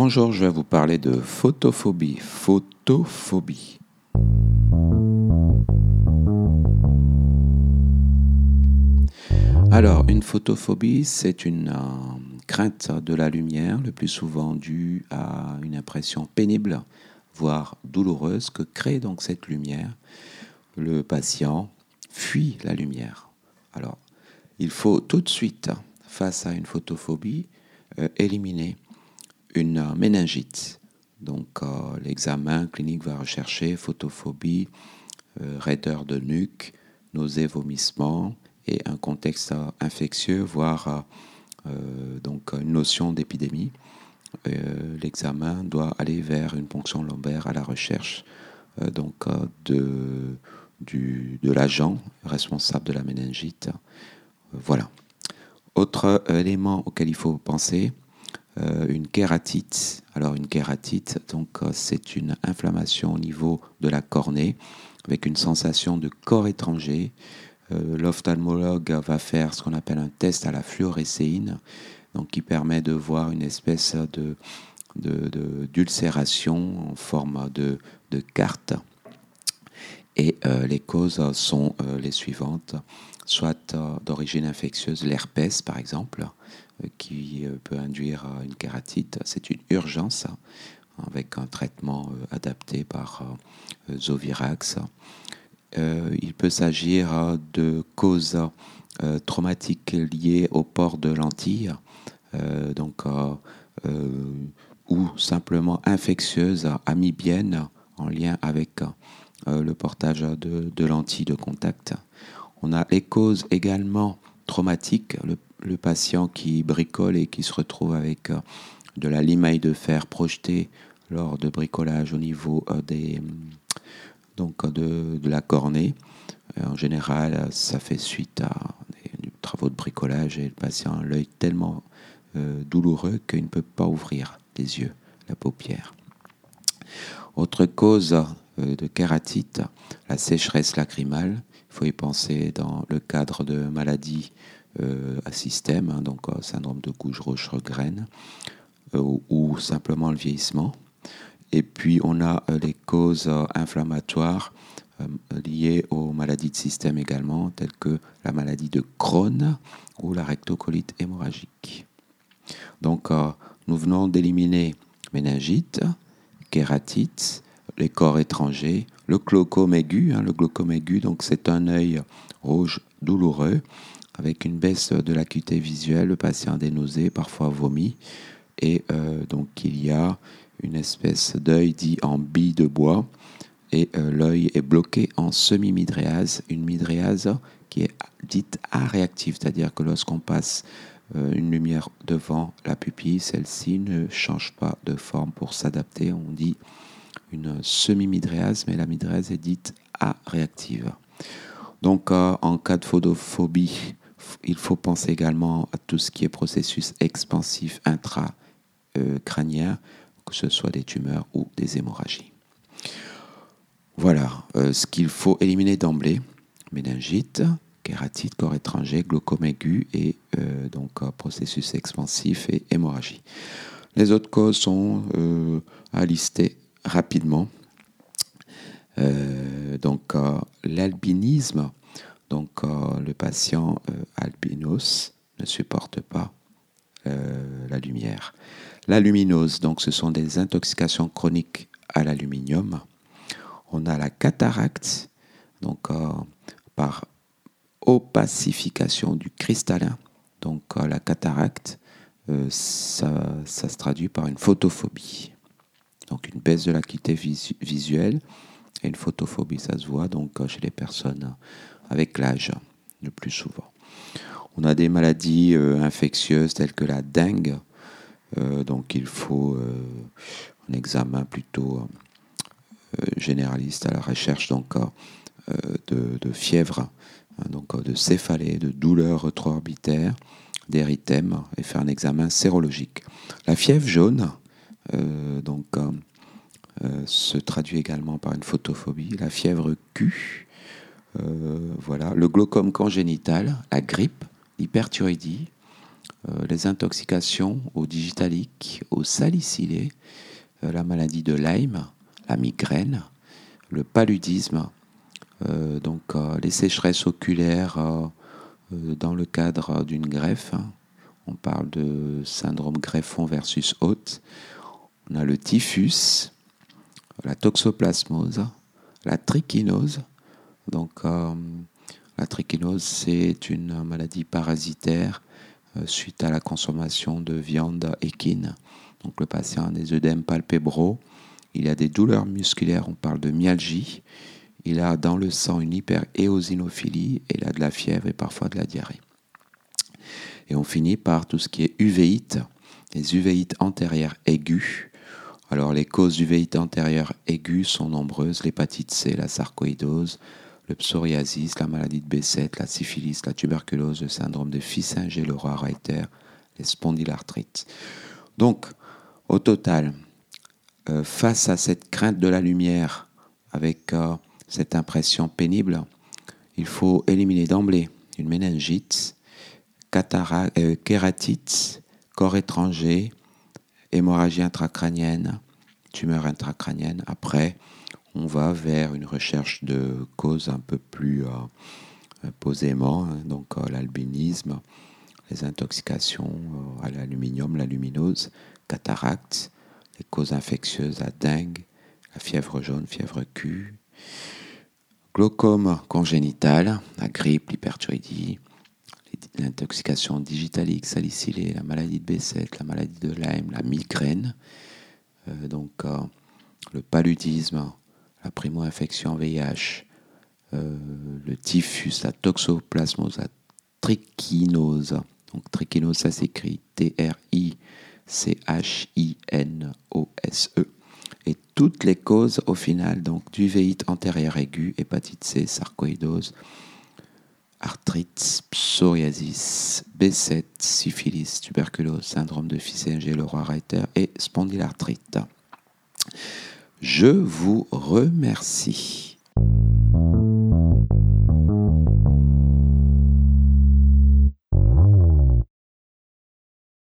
Bonjour, je vais vous parler de photophobie. Photophobie. Alors, une photophobie, c'est une euh, crainte de la lumière, le plus souvent due à une impression pénible, voire douloureuse, que crée donc cette lumière. Le patient fuit la lumière. Alors, il faut tout de suite, face à une photophobie, euh, éliminer une euh, méningite. Donc l'examen clinique va rechercher photophobie, raideur de nuque, nausées, vomissements, et un contexte infectieux, voire euh, donc une notion d'épidémie. Euh, l'examen doit aller vers une ponction lombaire à la recherche euh, donc de, de l'agent responsable de la méningite. voilà. Autre élément auquel il faut penser, une kératite. Alors une kératite, donc c'est une inflammation au niveau de la cornée avec une sensation de corps étranger euh, l'ophtalmologue va faire ce qu'on appelle un test à la fluorescéine, qui permet de voir une espèce de, d'ulcération en forme de, carte. Et euh, les causes sont euh, les suivantes, soit d'origine infectieuse, l'herpès par exemple, qui peut induire une kératite. C'est une urgence avec un traitement adapté par Zovirax. Euh, il peut s'agir euh, de causes euh, traumatiques liées au port de lentilles, donc, ou simplement infectieuses, amibiennes, en lien avec le portage de, lentilles de contact. On a les causes également traumatiques, le, patient qui bricole et qui se retrouve avec de la limaille de fer projetée lors de bricolage au niveau des, donc de, la cornée. Euh, en général, ça fait suite à des, travaux de bricolage et le patient a l'œil tellement euh, douloureux qu'il ne peut pas ouvrir les yeux, la paupière. Autre cause euh, de kératite, la sécheresse lacrymale. Il faut y penser dans le cadre de maladies à système, hein, donc syndrome de couche roche graine ou simplement le vieillissement. Et puis on a euh, les causes euh, inflammatoires euh, liées aux maladies de système également, telles que la maladie de Crohn ou la rectocolite hémorragique. Donc nous venons d'éliminer méningite, kératite, les corps étrangers, le glaucome aigu. Hein, le glaucome aigu, donc c'est un œil rouge douloureux avec une baisse de l'acuité visuelle, le patient a des nausées, parfois vomi, et donc il y a une espèce d'œil dit en bille de bois, et euh, l'œil est bloqué en semi-midréase, une midréase qui est dite aréactive, c'est-à-dire que lorsqu'on passe euh, une lumière devant la pupille, celle-ci ne change pas de forme pour s'adapter. On dit une semi-midréase, mais la midréase est dite aréactive. Donc euh, en cas de photophobie, il faut penser également à tout ce qui est processus expansif intracrânien, que ce soit des tumeurs ou des hémorragies. Voilà euh, ce qu'il faut éliminer d'emblée méningite, kératite, corps étranger, glaucome aigu et euh, donc processus expansif et hémorragie. Les autres causes sont à lister rapidement. donc l'albinisme, donc le patient albinos ne supporte pas la lumière. La luminose, donc ce sont des intoxications chroniques à l'aluminium. On a la cataracte, donc euh, par opacification du cristallin. Donc euh, la cataracte, euh, ça, se traduit par une photophobie. Donc une baisse de l'acuité visuelle et une photophobie, ça se voit donc chez les personnes avec l'âge le plus souvent. On a des maladies infectieuses telles que la dengue, euh, donc il faut euh, un examen plutôt euh, généraliste à la recherche donc, de, fièvre, hein, donc de céphalée, de douleurs rétro-orbitaires, d'érythème et faire un examen sérologique. La fièvre jaune donc, se traduit également par une photophobie, la fièvre Q, voilà, le glaucome congénital, la grippe, l'hyperthyroïdie, les intoxications au digitalique, au salicylé, la maladie de Lyme, la migraine, le paludisme, donc les sécheresses oculaires dans le cadre d'une greffe. Hein. On parle de syndrome greffon versus hôte. On a le typhus, la toxoplasmose, la trichinose. Donc, euh, la trichinose, c'est une maladie parasitaire euh, suite à la consommation de viande équine. Donc, le patient a des œdèmes palpébraux. Il a des douleurs musculaires, on parle de myalgie. Il a dans le sang une hyperéosinophilie et il a de la fièvre et parfois de la diarrhée. Et on finit par tout ce qui est uvéite, les uvéites antérieures aiguës. Alors les causes d'uvéites antérieures aiguës sont nombreuses, l'hépatite C, la sarcoïdose, le psoriasis, la maladie de B7, la syphilis, la tuberculose, le syndrome de Fissinger, le reiter les spondylarthrites. Donc, au total, euh, face à cette crainte de la lumière, avec euh, cette impression pénible, il faut éliminer d'emblée une méningite, euh, kératite, corps étranger, hémorragie intracrânienne, tumeur intracrânienne. Après, on va vers une recherche de causes un peu plus euh, posément, hein. donc euh, l'albinisme, les intoxications à l'aluminium, la luminose, cataracte, les causes infectieuses à dengue, la fièvre jaune, fièvre Q, glaucome congénital, la grippe, l'hyperthyroïdie, l'intoxication digitalique, salicylée, la maladie de B7, la maladie de Lyme, la migraine, euh, donc euh, le paludisme, la primo-infection VIH, euh, le typhus, la toxoplasmose, la trichinose. Donc trichinose, ça s'écrit T-R-I-C-H-I-N-O-S-E. Et toutes les causes au final, donc d'uvéite antérieure aiguë, hépatite C, sarcoïdose, arthrite, psoriasis, B7, syphilis, tuberculose, syndrome de Fissinger, le roi Reiter et spondylarthrite. Je vous remercie.